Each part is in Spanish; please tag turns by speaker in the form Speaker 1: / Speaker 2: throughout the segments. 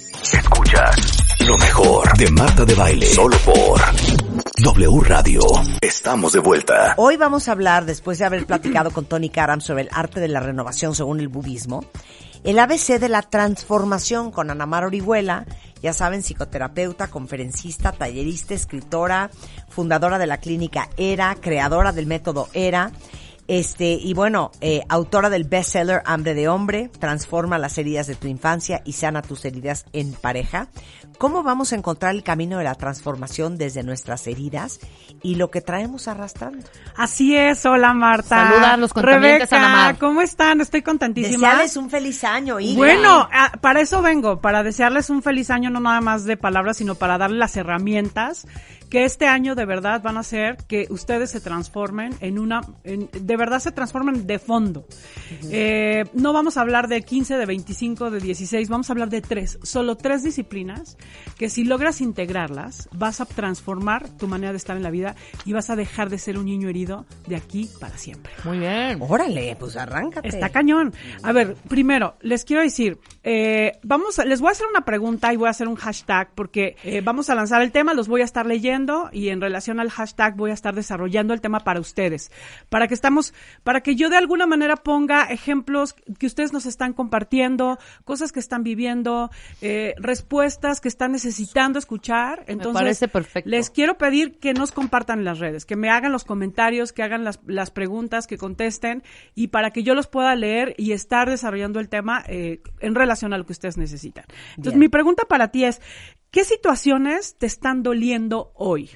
Speaker 1: Escuchas lo mejor de Marta de Baile. Solo por W Radio. Estamos de vuelta.
Speaker 2: Hoy vamos a hablar, después de haber platicado con Tony Karam sobre el arte de la renovación según el budismo, el ABC de la transformación con Anamar Orihuela, ya saben, psicoterapeuta, conferencista, tallerista, escritora, fundadora de la clínica ERA, creadora del método ERA. Este, y bueno, eh, autora del bestseller Hambre de Hombre, transforma las heridas de tu infancia y sana tus heridas en pareja. ¿Cómo vamos a encontrar el camino de la transformación desde nuestras heridas y lo que traemos arrastrando?
Speaker 3: Así es, hola Marta.
Speaker 4: Saluda a los contaminantes,
Speaker 3: Rebeca. ¿cómo están? Estoy contentísima.
Speaker 2: Desearles un feliz año, Hilda.
Speaker 3: Bueno, para eso vengo, para desearles un feliz año, no nada más de palabras, sino para darles las herramientas que este año de verdad van a hacer que ustedes se transformen en una, en- de verdad se transformen de fondo. Eh, no vamos a hablar de 15, de 25, de 16, vamos a hablar de tres, solo tres disciplinas que si logras integrarlas, vas a transformar tu manera de estar en la vida y vas a dejar de ser un niño herido de aquí para siempre.
Speaker 4: Muy bien.
Speaker 2: Órale, pues arráncate.
Speaker 3: Está cañón. A ver, primero, les quiero decir, eh, vamos, les voy a hacer una pregunta y voy a hacer un hashtag porque eh, vamos a lanzar el tema, los voy a estar leyendo y en relación al hashtag voy a estar desarrollando el tema para ustedes, para que estamos, para que yo de alguna manera ponga ejemplos que ustedes nos están compartiendo, cosas que están viviendo, eh, respuestas que están necesitando escuchar. Entonces,
Speaker 4: parece perfecto.
Speaker 3: les quiero pedir que nos compartan las redes, que me hagan los comentarios, que hagan las, las preguntas, que contesten y para que yo los pueda leer y estar desarrollando el tema eh, en relación a lo que ustedes necesitan. Entonces,
Speaker 2: Bien.
Speaker 3: mi pregunta para ti es, ¿qué situaciones te están doliendo hoy?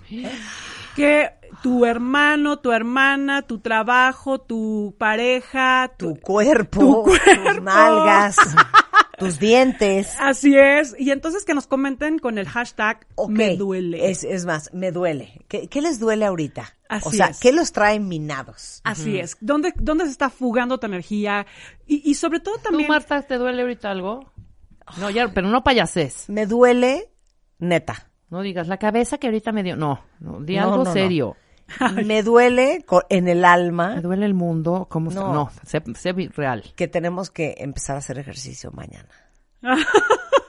Speaker 3: Que tu hermano, tu hermana, tu trabajo, tu pareja, tu...
Speaker 2: Tu cuerpo,
Speaker 3: Tu cuerpo.
Speaker 2: tus nalgas, tus dientes.
Speaker 3: Así es. Y entonces que nos comenten con el hashtag
Speaker 2: Ok,
Speaker 3: me duele.
Speaker 2: Es, es más, me duele. ¿Qué, qué les duele ahorita?
Speaker 3: Así
Speaker 2: o sea,
Speaker 3: es.
Speaker 2: ¿qué los trae minados?
Speaker 3: Así es. ¿Dónde, ¿Dónde se está fugando tu energía? Y, y sobre todo
Speaker 4: ¿Tú,
Speaker 3: también...
Speaker 4: Marta, te duele ahorita algo? No, ya, pero no payases.
Speaker 2: Me duele, neta.
Speaker 4: No digas, la cabeza que ahorita me dio. No, no di
Speaker 2: No,
Speaker 4: algo
Speaker 2: no,
Speaker 4: serio.
Speaker 2: Me duele en el
Speaker 4: Me
Speaker 2: alma
Speaker 4: duele el mundo. ¿Cómo está?
Speaker 2: No.
Speaker 4: No, sé, sé real.
Speaker 2: que tenemos que empezar a hacer ejercicio mañana.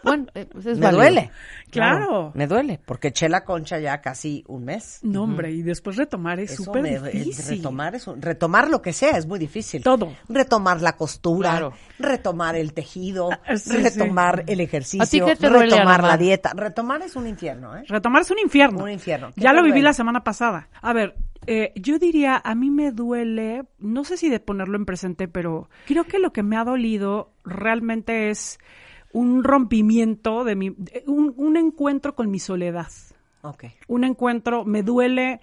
Speaker 4: Bueno, eh, pues es
Speaker 2: me
Speaker 4: válido.
Speaker 2: duele.
Speaker 3: Claro.
Speaker 2: Me duele, porque eché la concha ya casi un mes.
Speaker 3: No, hombre, y después retomar es súper
Speaker 2: me-
Speaker 3: difícil.
Speaker 2: retomar es un- retomar lo que sea es muy difícil.
Speaker 3: Todo.
Speaker 2: Retomar la costura,
Speaker 4: Claro.
Speaker 2: retomar el tejido,
Speaker 3: Ah, sí,
Speaker 2: retomar el ejercicio,
Speaker 4: ¿A ti qué te duele,
Speaker 2: retomar la dieta. Retomar es un infierno, ¿eh?
Speaker 3: Retomar es un infierno.
Speaker 2: Un infierno. ¿Qué
Speaker 3: Ya lo viví
Speaker 2: duele?
Speaker 3: la semana pasada. A ver, eh, yo diría, a mí me duele, no sé si de ponerlo en presente, pero creo que lo que me ha dolido realmente es un rompimiento de mi, un, un encuentro con mi soledad.
Speaker 2: Ok.
Speaker 3: un encuentro, me duele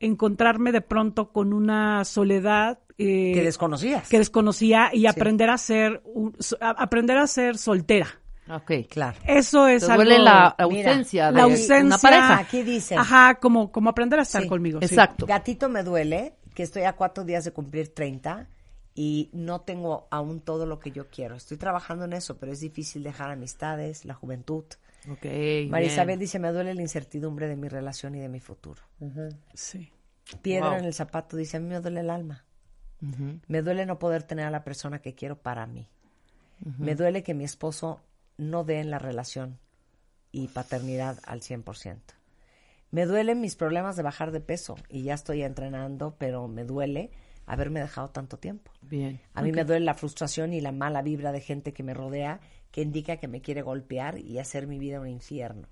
Speaker 3: encontrarme de pronto con una soledad eh,
Speaker 2: Que desconocías.
Speaker 3: que desconocía y aprender a ser un- so- a- aprender a ser soltera.
Speaker 4: Ok.
Speaker 2: Claro.
Speaker 3: Eso es
Speaker 4: Te
Speaker 3: algo
Speaker 4: duele la
Speaker 2: Mira,
Speaker 4: ausencia
Speaker 3: la
Speaker 4: de
Speaker 3: ausencia
Speaker 4: una pareja.
Speaker 2: Aquí dice.
Speaker 3: Ajá, como como aprender a estar
Speaker 2: Sí.
Speaker 3: conmigo. sí.
Speaker 4: Exacto.
Speaker 2: Gatito me duele que estoy a cuatro días de cumplir 30 y no tengo aún todo lo que yo quiero. Estoy trabajando en eso, pero es difícil dejar amistades, la juventud.
Speaker 4: Ok.
Speaker 2: María. Isabel dice, me duele la incertidumbre de mi relación y de mi futuro.
Speaker 3: Sí.
Speaker 2: Piedra
Speaker 4: Wow.
Speaker 2: en el zapato dice, a mí me duele el alma. Me duele no poder tener a la persona que quiero para mí. Me duele que mi esposo no dé en la relación y paternidad al 100%. Me duelen mis problemas de bajar de peso y ya estoy entrenando, pero me duele haberme dejado tanto tiempo.
Speaker 4: Bien.
Speaker 2: A mí me duele la frustración y la mala vibra de gente que me rodea que indica que me quiere golpear y hacer mi vida un infierno.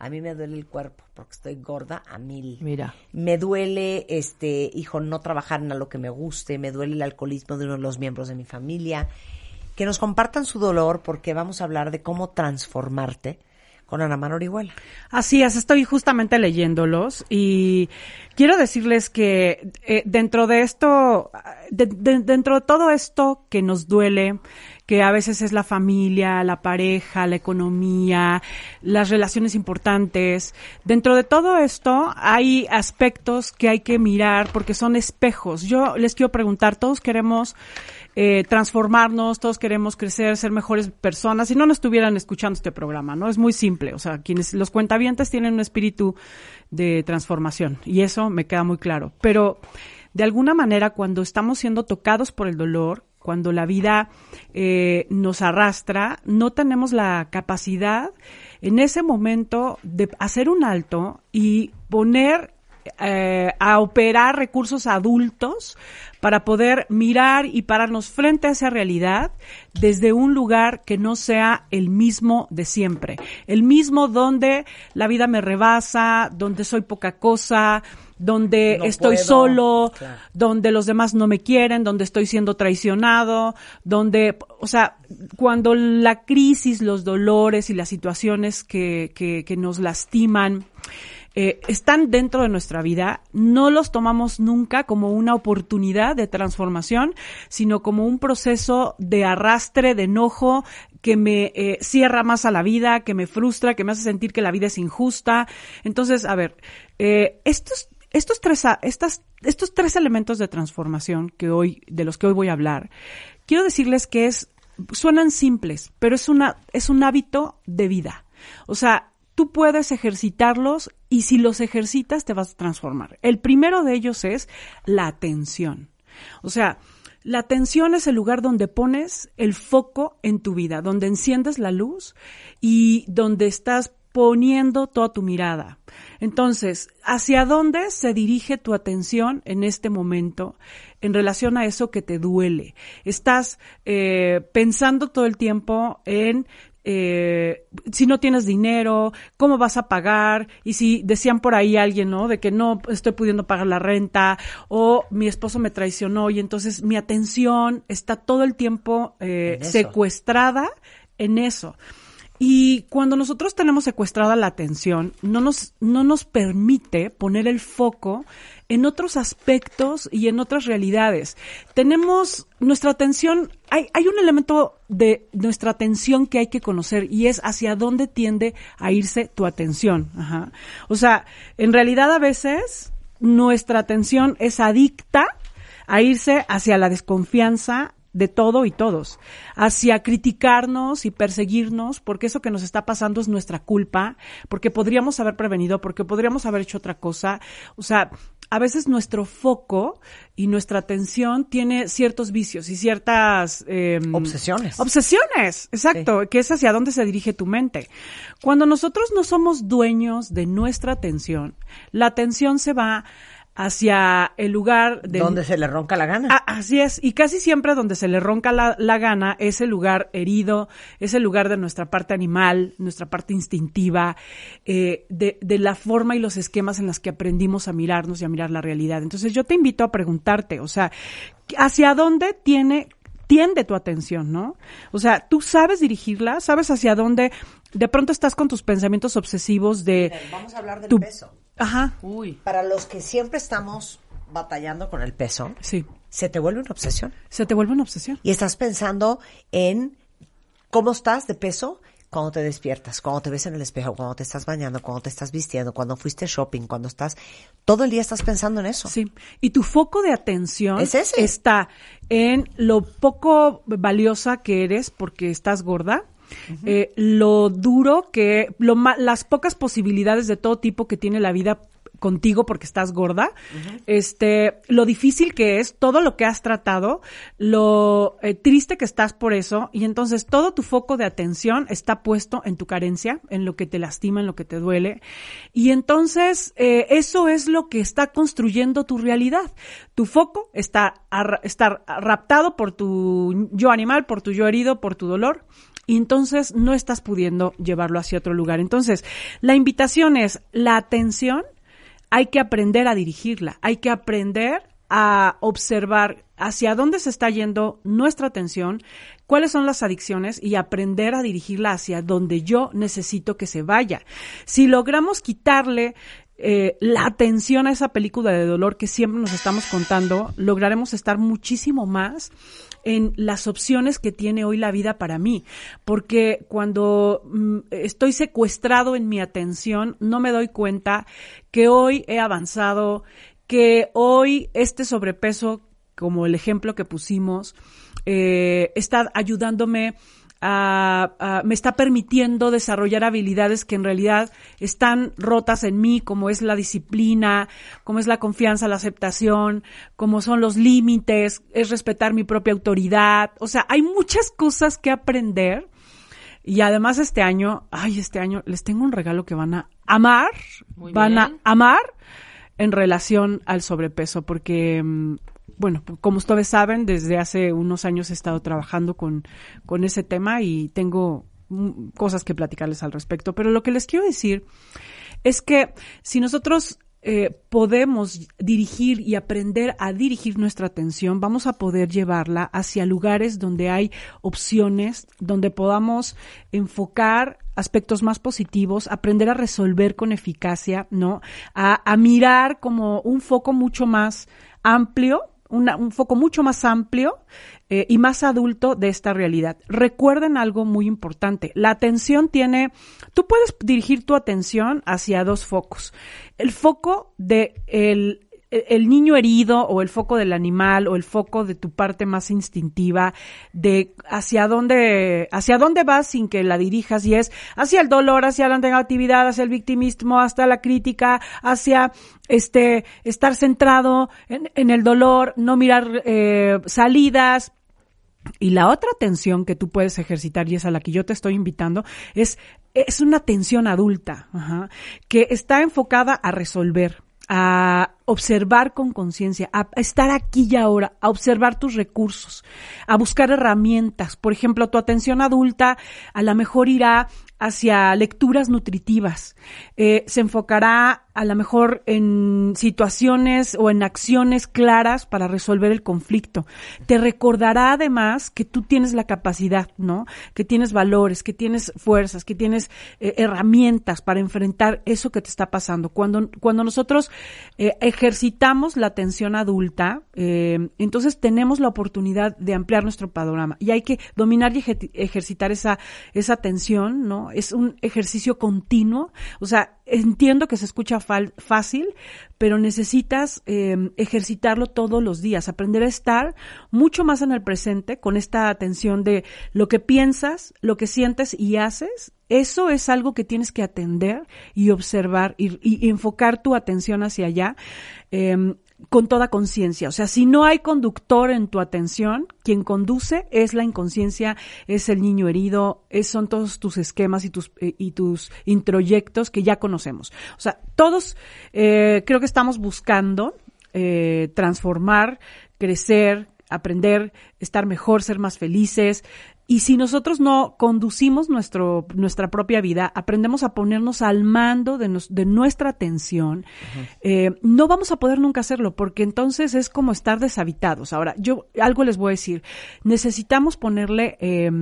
Speaker 2: A mí me duele el cuerpo porque estoy gorda a mil.
Speaker 4: Mira.
Speaker 2: Me duele, este, hijo, no trabajar en lo que me guste. Me duele el alcoholismo de uno de los miembros de mi familia. Que nos compartan su dolor porque vamos a hablar de cómo transformarte con Ana Mar Orihuela.
Speaker 3: Así es, estoy justamente leyéndolos y quiero decirles que eh, dentro de esto, de- de- dentro de todo esto que nos duele, que a veces es la familia, la pareja, la economía, las relaciones importantes. Dentro de todo esto hay aspectos que hay que mirar porque son espejos. Yo les quiero preguntar, todos queremos eh, transformarnos, todos queremos crecer, ser mejores personas, si no nos estuvieran escuchando este programa, ¿no? Es muy simple, o sea, quienes los cuentavientes tienen un espíritu de transformación y eso me queda muy claro, pero de alguna manera cuando estamos siendo tocados por el dolor, cuando la vida eh, nos arrastra, no tenemos la capacidad en ese momento de hacer un alto y poner eh, a operar recursos adultos para poder mirar y pararnos frente a esa realidad desde un lugar que no sea el mismo de siempre, el mismo donde la vida me rebasa, donde soy poca cosa, donde
Speaker 2: No
Speaker 3: estoy
Speaker 2: puedo.
Speaker 3: solo,
Speaker 2: Claro.
Speaker 3: donde los demás no me quieren, donde estoy siendo traicionado, donde, o sea, cuando la crisis, los dolores y las situaciones que, que, que nos lastiman, eh, están dentro de nuestra vida, no los tomamos nunca como una oportunidad de transformación, sino como un proceso de arrastre, de enojo, que me eh, cierra más a la vida, que me frustra, que me hace sentir que la vida es injusta. Entonces, a ver, eh, estos, estos tres, estos tres elementos de transformación que hoy, de los que hoy voy a hablar, quiero decirles que es, suenan simples, pero es una, es un hábito de vida. O sea, tú puedes ejercitarlos y si los ejercitas te vas a transformar. El primero de ellos es la atención. O sea, la atención es el lugar donde pones el foco en tu vida, donde enciendes la luz y donde estás poniendo toda tu mirada. Entonces, ¿hacia dónde se dirige tu atención en este momento en relación a eso que te duele? Estás eh, pensando todo el tiempo en eh, si no tienes dinero, cómo vas a pagar, y si decían por ahí alguien, ¿no? De que no estoy pudiendo pagar la renta, o mi esposo me traicionó, y entonces mi atención está todo el tiempo eh,
Speaker 2: En
Speaker 3: secuestrada en eso. Y cuando nosotros tenemos secuestrada la atención, no nos, no nos permite poner el foco en otros aspectos y en otras realidades. Tenemos nuestra atención, hay, hay un elemento de nuestra atención que hay que conocer y es hacia dónde tiende a irse tu atención. Ajá. O sea, en realidad a veces nuestra atención es adicta a irse hacia la desconfianza de todo y todos, hacia criticarnos y perseguirnos, porque eso que nos está pasando es nuestra culpa, porque podríamos haber prevenido, porque podríamos haber hecho otra cosa. O sea, a veces nuestro foco y nuestra atención tiene ciertos vicios y ciertas eh,
Speaker 2: Obsesiones.
Speaker 3: Obsesiones, exacto, que es hacia dónde se dirige tu mente. Cuando nosotros no somos dueños de nuestra atención, la atención se va hacia el lugar de
Speaker 2: Donde se le ronca la gana.
Speaker 3: Ah, así es, y casi siempre donde se le ronca la, la gana es el lugar herido, es el lugar de nuestra parte animal, nuestra parte instintiva, eh, de, de la forma y los esquemas en los que aprendimos a mirarnos y a mirar la realidad. Entonces yo te invito a preguntarte, o sea, ¿hacia dónde tiene tiende tu atención, ¿no? O sea, tú sabes dirigirla, sabes hacia dónde de pronto estás con tus pensamientos obsesivos de
Speaker 2: Vamos a hablar del
Speaker 3: tu-
Speaker 2: peso.
Speaker 3: Ajá,
Speaker 4: Uy.
Speaker 2: Para los que siempre estamos batallando con el peso,
Speaker 3: sí,
Speaker 2: se te vuelve una obsesión.
Speaker 3: se te vuelve una obsesión.
Speaker 2: Y estás pensando en cómo estás de peso cuando te despiertas, cuando te ves en el espejo, cuando te estás bañando, cuando te estás vistiendo, cuando fuiste shopping, cuando estás... Todo el día estás pensando en eso.
Speaker 3: Sí, y tu foco de atención
Speaker 2: Es ese.
Speaker 3: está en lo poco valiosa que eres porque estás gorda, eh, lo duro que, lo las pocas posibilidades de todo tipo que tiene la vida contigo porque estás gorda, este, lo difícil que es, todo lo que has tratado, lo eh, triste que estás por eso, y entonces todo tu foco de atención está puesto en tu carencia, en lo que te lastima, en lo que te duele, y entonces eh, eso es lo que está construyendo tu realidad. Tu foco está, está raptado por tu yo animal, por tu yo herido, por tu dolor, y entonces no estás pudiendo llevarlo hacia otro lugar. Entonces, la invitación es la atención, hay que aprender a dirigirla, hay que aprender a observar hacia dónde se está yendo nuestra atención, cuáles son las adicciones y aprender a dirigirla hacia donde yo necesito que se vaya. Si logramos quitarle eh, la atención a esa película de dolor que siempre nos estamos contando, lograremos estar muchísimo más en las opciones que tiene hoy la vida para mí. Porque cuando mm, estoy secuestrado en mi atención, no me doy cuenta que hoy he avanzado, que hoy este sobrepeso, como el ejemplo que pusimos, eh, está ayudándome me está permitiendo desarrollar habilidades que en realidad están rotas en mí, como es la disciplina, como es la confianza, la aceptación, como son los límites, es respetar mi propia autoridad. O sea, hay muchas cosas que aprender. Y además este año, ay, este año les tengo un regalo que van a amar, van a amar en relación al sobrepeso, porque mm, bueno, como ustedes saben, desde hace unos años he estado trabajando con, con ese tema y tengo cosas que platicarles al respecto. Pero lo que les quiero decir es que si nosotros eh, podemos dirigir y aprender a dirigir nuestra atención, vamos a poder llevarla hacia lugares donde hay opciones, donde podamos enfocar aspectos más positivos, aprender a resolver con eficacia, ¿no? A, a mirar como un foco mucho más amplio un foco mucho más amplio eh, y más adulto de esta realidad. Recuerden algo muy importante. La atención tiene, tú puedes dirigir tu atención hacia dos focos. El foco de el el niño herido o el foco del animal o el foco de tu parte más instintiva de hacia dónde hacia dónde vas sin que la dirijas y es hacia el dolor, hacia la negatividad, hacia el victimismo, hasta la crítica, hacia este estar centrado en, el dolor, no mirar eh, salidas, y la otra tensión que tú puedes ejercitar, y es a la que yo te estoy invitando, es, es una tensión adulta, que está enfocada a resolver, a observar con conciencia, a estar aquí y ahora, a observar tus recursos, a buscar herramientas. Por ejemplo, tu atención adulta a lo mejor irá hacia lecturas nutritivas. Eh, se enfocará a lo mejor en situaciones o en acciones claras para resolver el conflicto. Te recordará además que tú tienes la capacidad, ¿no? Que tienes valores, que tienes fuerzas, que tienes eh, herramientas para enfrentar eso que te está pasando. Cuando, cuando nosotros eh, ejercitamos la atención adulta, entonces tenemos la oportunidad de ampliar nuestro panorama y hay que dominar y ejercitar esa, esa atención, ¿no? Es un ejercicio continuo. O sea, entiendo que se escucha fácil, pero necesitas em, ejercitarlo todos los días, aprender a estar mucho más en el presente con esta atención de lo que piensas, lo que sientes y haces. Eso es algo que tienes que atender y observar y, enfocar tu atención hacia allá. Em, con toda conciencia. O sea, si no hay conductor en tu atención, quien conduce es la inconsciencia, es el niño herido, es, son todos tus esquemas y tus, eh, y tus introyectos que ya conocemos. O sea, todos eh, creo que estamos buscando eh, transformar, crecer, aprender, estar mejor, ser más felices, y si nosotros no conducimos nuestro, nuestra propia vida, aprendemos a ponernos al mando de, de nuestra atención, eh, no vamos a poder nunca hacerlo, porque entonces es como estar deshabitados. Ahora, yo algo les voy a decir, necesitamos ponerle, eh,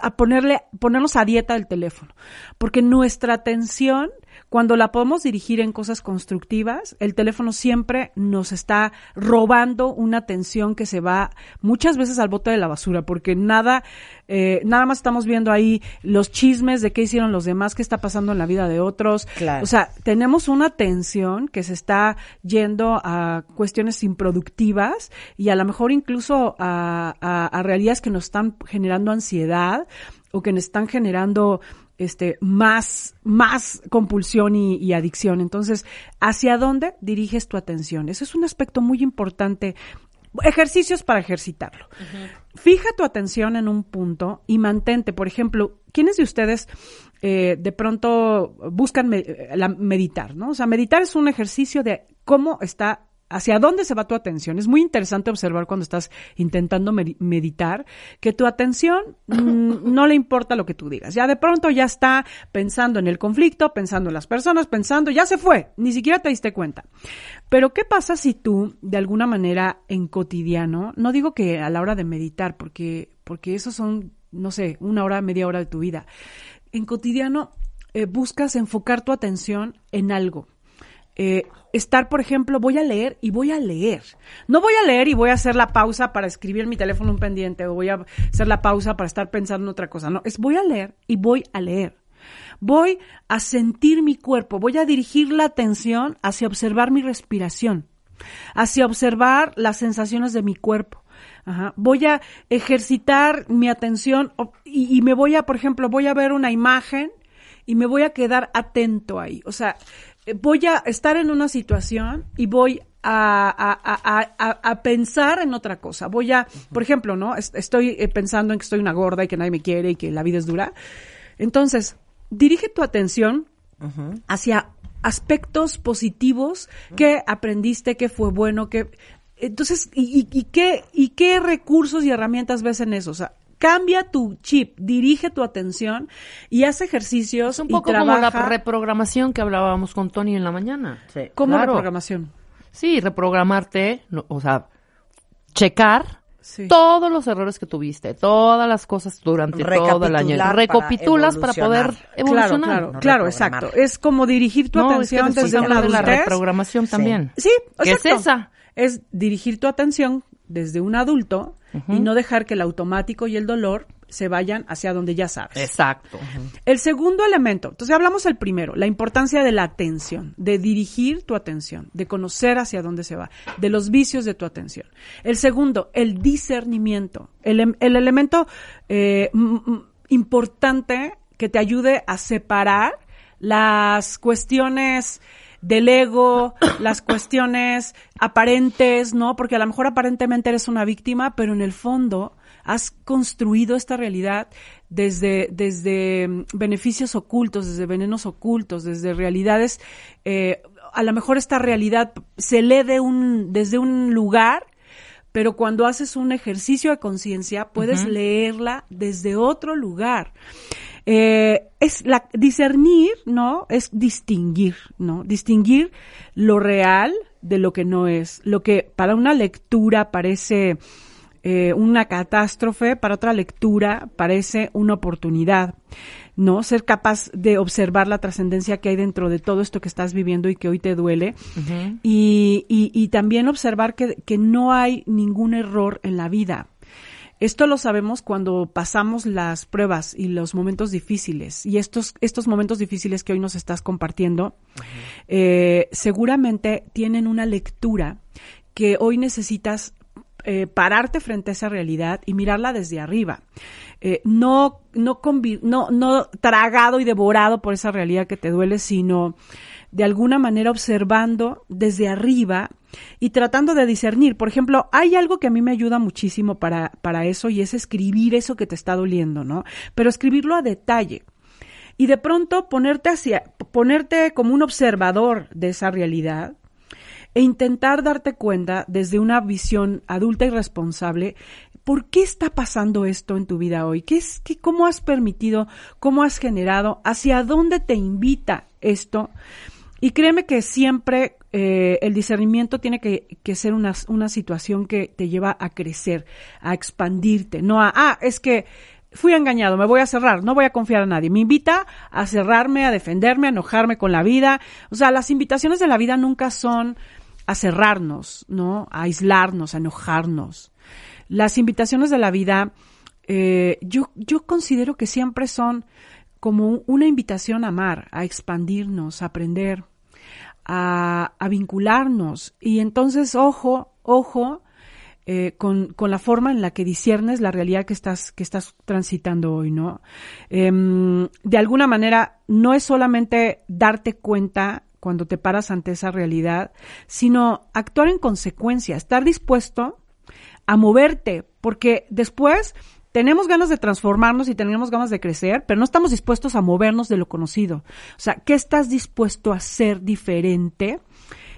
Speaker 3: a ponerle, ponernos a dieta el teléfono, porque nuestra atención cuando la podemos dirigir en cosas constructivas, el teléfono siempre nos está robando una atención que se va muchas veces al bote de la basura, porque nada, eh, nada más estamos viendo ahí los chismes de qué hicieron los demás, qué está pasando en la vida de otros. O sea, tenemos una atención que se está yendo a cuestiones improductivas y a lo mejor incluso a, a realidades que nos están generando ansiedad o que nos están generando este, más, más compulsión y, adicción. Entonces, ¿hacia dónde diriges tu atención? Ese es un aspecto muy importante. Ejercicios para ejercitarlo. Fija tu atención en un punto y mantente. Por ejemplo, ¿quiénes de ustedes eh, de pronto buscan la, meditar? ¿no? O sea, meditar es un ejercicio de cómo está hacia dónde se va tu atención. Es muy interesante observar cuando estás intentando meditar que tu atención mm, no le importa lo que tú digas. Ya de pronto ya está pensando en el conflicto, pensando en las personas, pensando, ya se fue, ni siquiera te diste cuenta. Pero ¿qué pasa si tú, de alguna manera, en cotidiano, no digo que a la hora de meditar, porque, porque eso son, no sé, una hora, media hora de tu vida, en cotidiano eh, buscas enfocar tu atención en algo eh, estar, por ejemplo, voy a leer y voy a leer. No voy a leer y voy a hacer la pausa para escribir mi teléfono un pendiente o voy a hacer la pausa para estar pensando en otra cosa. No, es voy a leer y voy a leer. Voy a sentir mi cuerpo, voy a dirigir la atención hacia observar mi respiración, hacia observar las sensaciones de mi cuerpo. Voy a ejercitar mi atención y, y me voy a, por ejemplo, voy a ver una imagen y me voy a quedar atento ahí. O sea, eh, voy a estar en una situación y voy a, a- a- a- pensar en otra cosa. Voy a, por ejemplo, ¿no? Es- Estoy eh, pensando en que estoy una gorda y que nadie me quiere y que la vida es dura. Entonces, dirige tu atención hacia aspectos positivos que aprendiste, que fue bueno, que entonces y, y- y qué y qué recursos y herramientas ves en eso, o sea, cambia tu chip, dirige tu atención y haz ejercicios
Speaker 4: Es un
Speaker 3: y
Speaker 4: poco como la
Speaker 3: trabaja
Speaker 4: reprogramación que hablábamos con Tony en la mañana.
Speaker 2: Sí.
Speaker 3: como
Speaker 4: claro.
Speaker 3: reprogramación.
Speaker 4: Sí, reprogramarte, no, o sea, checar
Speaker 3: Sí.
Speaker 4: todos los errores que tuviste, todas las cosas durante todo el año.
Speaker 2: Para
Speaker 4: Recapitulas para, poder
Speaker 2: evolucionar.
Speaker 3: Claro, claro,
Speaker 2: no
Speaker 3: claro, exacto. Es como dirigir tu
Speaker 4: No, es que
Speaker 3: atención desde una
Speaker 4: de la reprogramación
Speaker 2: Sí.
Speaker 4: también.
Speaker 3: Sí,
Speaker 4: ¿Qué es
Speaker 3: exacto.
Speaker 4: esa?
Speaker 3: Es dirigir tu atención desde un adulto y no dejar que el automático y el dolor se vayan hacia donde ya sabes.
Speaker 4: Exacto.
Speaker 3: El segundo elemento, entonces hablamos el primero, la importancia de la atención, de dirigir tu atención, de conocer hacia dónde se va, de los vicios de tu atención. El segundo, el discernimiento, el, em- el elemento eh, importante que te ayude a separar las cuestiones del ego, las cuestiones aparentes, ¿no? Porque a lo mejor aparentemente eres una víctima, pero en el fondo has construido esta realidad desde, desde mm, beneficios ocultos, desde venenos ocultos, desde realidades, eh, a lo mejor esta realidad se lee de un, desde un lugar, pero cuando haces un ejercicio de conciencia puedes leerla desde otro lugar. Eh, es la discernir, ¿no? Es distinguir, ¿no? Distinguir lo real de lo que no es. Lo que para una lectura parece eh, una catástrofe, para otra lectura parece una oportunidad. ¿no? Ser capaz de observar la trascendencia que hay dentro de todo esto que estás viviendo y que hoy te duele. y, y, y también observar que, que no hay ningún error en la vida. Esto lo sabemos cuando pasamos las pruebas y los momentos difíciles. Y estos, estos momentos difíciles que hoy nos estás compartiendo, eh, seguramente tienen una lectura que hoy necesitas eh, pararte frente a esa realidad y mirarla desde arriba. Eh, no, no, no, no tragado y devorado por esa realidad que te duele, sino de alguna manera observando desde arriba y tratando de discernir. Por ejemplo, hay algo que a mí me ayuda muchísimo para, para eso y es escribir eso que te está doliendo, ¿no? Pero escribirlo a detalle. Y de pronto ponerte hacia, ponerte como un observador de esa realidad e intentar darte cuenta desde una visión adulta y responsable ¿Por qué está pasando esto en tu vida hoy? ¿Qué es, qué, ¿Cómo has permitido? ¿Cómo has generado? ¿Hacia dónde te invita esto? Y créeme que siempre eh, el discernimiento tiene que, que ser una, una, situación que te lleva a crecer, a expandirte, no a, ah, es que fui engañado, me voy a cerrar, no voy a confiar a nadie. Me invita a cerrarme, a defenderme, a enojarme con la vida. O sea, las invitaciones de la vida nunca son a cerrarnos, ¿no? A aislarnos, a enojarnos. Las invitaciones de la vida, eh, yo, yo considero que siempre son como una invitación a amar, a expandirnos, a aprender, a, vincularnos. Y entonces, ojo, ojo, eh, con, con, la forma en la que disiernes la realidad que estás, que estás transitando hoy, ¿no? Eh, de alguna manera, no es solamente darte cuenta cuando te paras ante esa realidad, sino actuar en consecuencia, estar dispuesto a moverte, porque después tenemos ganas de transformarnos y tenemos ganas de crecer, pero no estamos dispuestos a movernos de lo conocido. O sea, ¿qué estás dispuesto a hacer diferente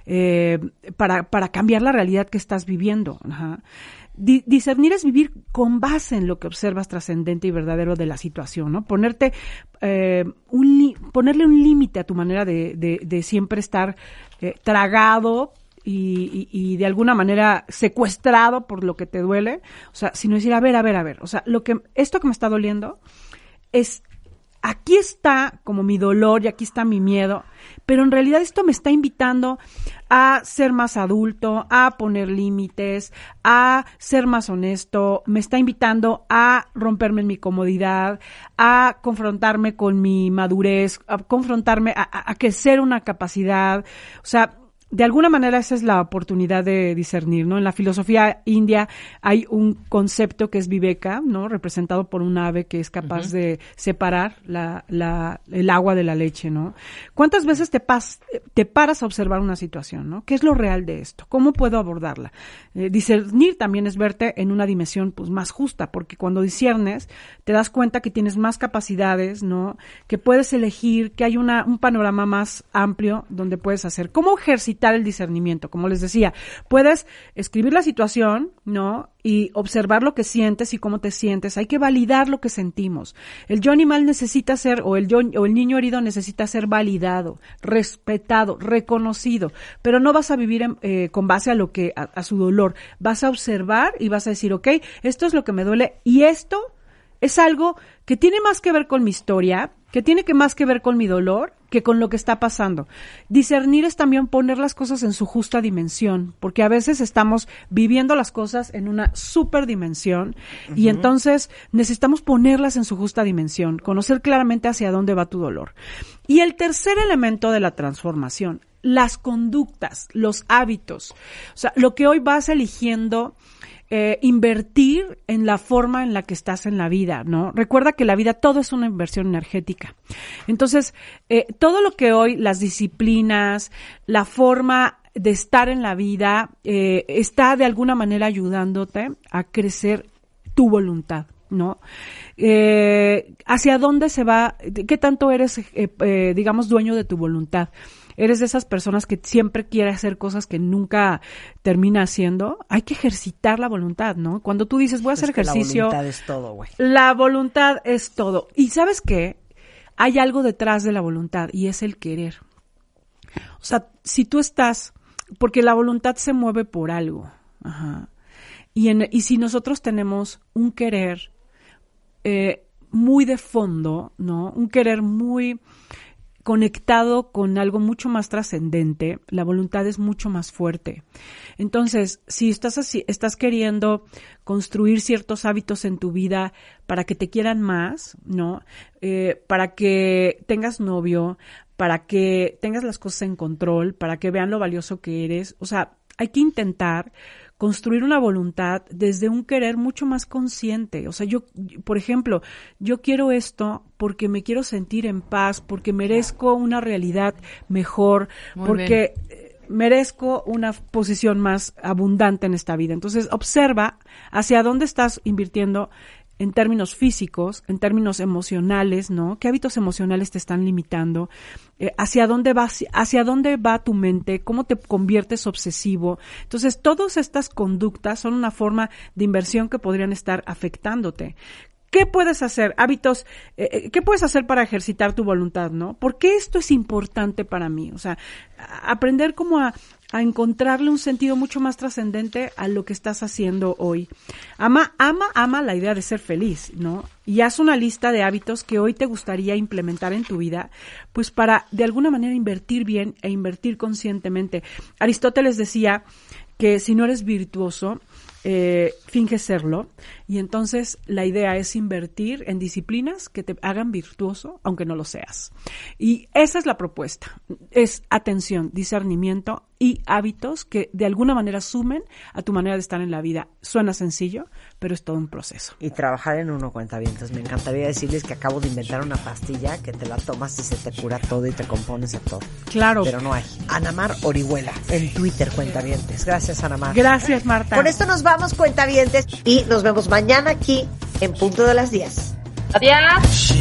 Speaker 3: eh, para, para cambiar la realidad que estás viviendo? Discernir es vivir con base en lo que observas trascendente y verdadero de la situación, ¿no? Ponerte, eh, un ponerle un límite a tu manera de, de, de siempre estar eh, tragado y, y, y, de alguna manera secuestrado por lo que te duele, o sea, sino decir, a ver, a ver, a ver, o sea, lo que, esto que me está doliendo es aquí está como mi dolor y aquí está mi miedo, pero en realidad esto me está invitando a ser más adulto, a poner límites, a ser más honesto, me está invitando a romperme en mi comodidad, a confrontarme con mi madurez, a confrontarme a, a, a crecer una capacidad, o sea, de alguna manera esa es la oportunidad de discernir, ¿no? En la filosofía india hay un concepto que es viveka, ¿no? Representado por un ave que es capaz de separar la, la, el agua de la leche, ¿no? ¿Cuántas veces te, pas, te paras a observar una situación, ¿no? ¿Qué es lo real de esto? ¿Cómo puedo abordarla? Eh, discernir también es verte en una dimensión pues más justa, porque cuando disiernes te das cuenta que tienes más capacidades, ¿no? Que puedes elegir, que hay una, un panorama más amplio donde puedes hacer. ¿Cómo ejercitar el discernimiento. Como les decía, puedes escribir la situación, ¿no? Y observar lo que sientes y cómo te sientes. Hay que validar lo que sentimos. El yo animal necesita ser, o el yo, o el niño herido necesita ser validado, respetado, reconocido. Pero no vas a vivir en, eh, con base a lo que, a, a su dolor. Vas a observar y vas a decir, ok, esto es lo que me duele y esto es algo que tiene más que ver con mi historia, que tiene que más que ver con mi dolor que con lo que está pasando. Discernir es también poner las cosas en su justa dimensión, porque a veces estamos viviendo las cosas en una superdimensión dimensión y entonces necesitamos ponerlas en su justa dimensión, conocer claramente hacia dónde va tu dolor. Y el tercer elemento de la transformación, las conductas, los hábitos. O sea, lo que hoy vas eligiendo eh, invertir en la forma en la que estás en la vida, ¿no? Recuerda que la vida todo es una inversión energética. Entonces, eh, todo lo que hoy, las disciplinas, la forma de estar en la vida, eh, está de alguna manera ayudándote a crecer tu voluntad. ¿no? Eh, ¿Hacia dónde se va? ¿Qué tanto eres, eh, eh, digamos, dueño de tu voluntad? Eres de esas personas que siempre quiere hacer cosas que nunca termina haciendo, hay que ejercitar la voluntad, ¿no? Cuando tú dices, voy a hacer ejercicio.
Speaker 2: La voluntad es todo, güey.
Speaker 3: La voluntad es todo. Y sabes qué? Hay algo detrás de la voluntad y es el querer. O sea, si tú estás, porque la voluntad se mueve por algo. Ajá. Y, en, y si nosotros tenemos un querer eh, muy de fondo, ¿no? Un querer muy conectado con algo mucho más trascendente, la voluntad es mucho más fuerte. Entonces, si estás así, estás queriendo construir ciertos hábitos en tu vida para que te quieran más, ¿no? Eh, para que tengas novio, para que tengas las cosas en control, para que vean lo valioso que eres, o sea, hay que intentar construir una voluntad desde un querer mucho más consciente. O sea, yo, por ejemplo, yo quiero esto porque me quiero sentir en paz, porque merezco una realidad mejor, porque eh, merezco una posición más abundante en esta vida. Entonces, observa hacia dónde estás invirtiendo en términos físicos, en términos emocionales, ¿no? ¿Qué hábitos emocionales te están limitando? Eh, ¿Hacia dónde va, hacia dónde va tu mente? ¿Cómo te conviertes obsesivo? Entonces, todas estas conductas son una forma de inversión que podrían estar afectándote. ¿Qué puedes hacer? Hábitos, eh, eh, ¿qué puedes hacer para ejercitar tu voluntad, no? ¿Por qué esto es importante para mí? O sea, aprender como a, a encontrarle un sentido mucho más trascendente a lo que estás haciendo hoy. Ama, ama, ama la idea de ser feliz, ¿no? Y haz una lista de hábitos que hoy te gustaría implementar en tu vida, pues para de alguna manera invertir bien e invertir conscientemente. Aristóteles decía que si no eres virtuoso, eh, finge serlo y entonces la idea es invertir en disciplinas que te hagan virtuoso aunque no lo seas. Y esa es la propuesta, es atención, discernimiento y hábitos que de alguna manera sumen a tu manera de estar en la vida. Suena sencillo, pero es todo un proceso.
Speaker 2: Y trabajar en uno cuenta bien. Entonces me encantaría decirles que acabo de inventar una pastilla que te la tomas y se te cura todo y te compones de todo.
Speaker 3: Claro.
Speaker 2: Pero no hay. Anamar Orihuela en Twitter cuentavientes. Gracias Anamar.
Speaker 3: Gracias Marta.
Speaker 2: Con esto nos vamos cuentavientes y nos vemos mañana aquí en punto de las 10.
Speaker 4: Adiós.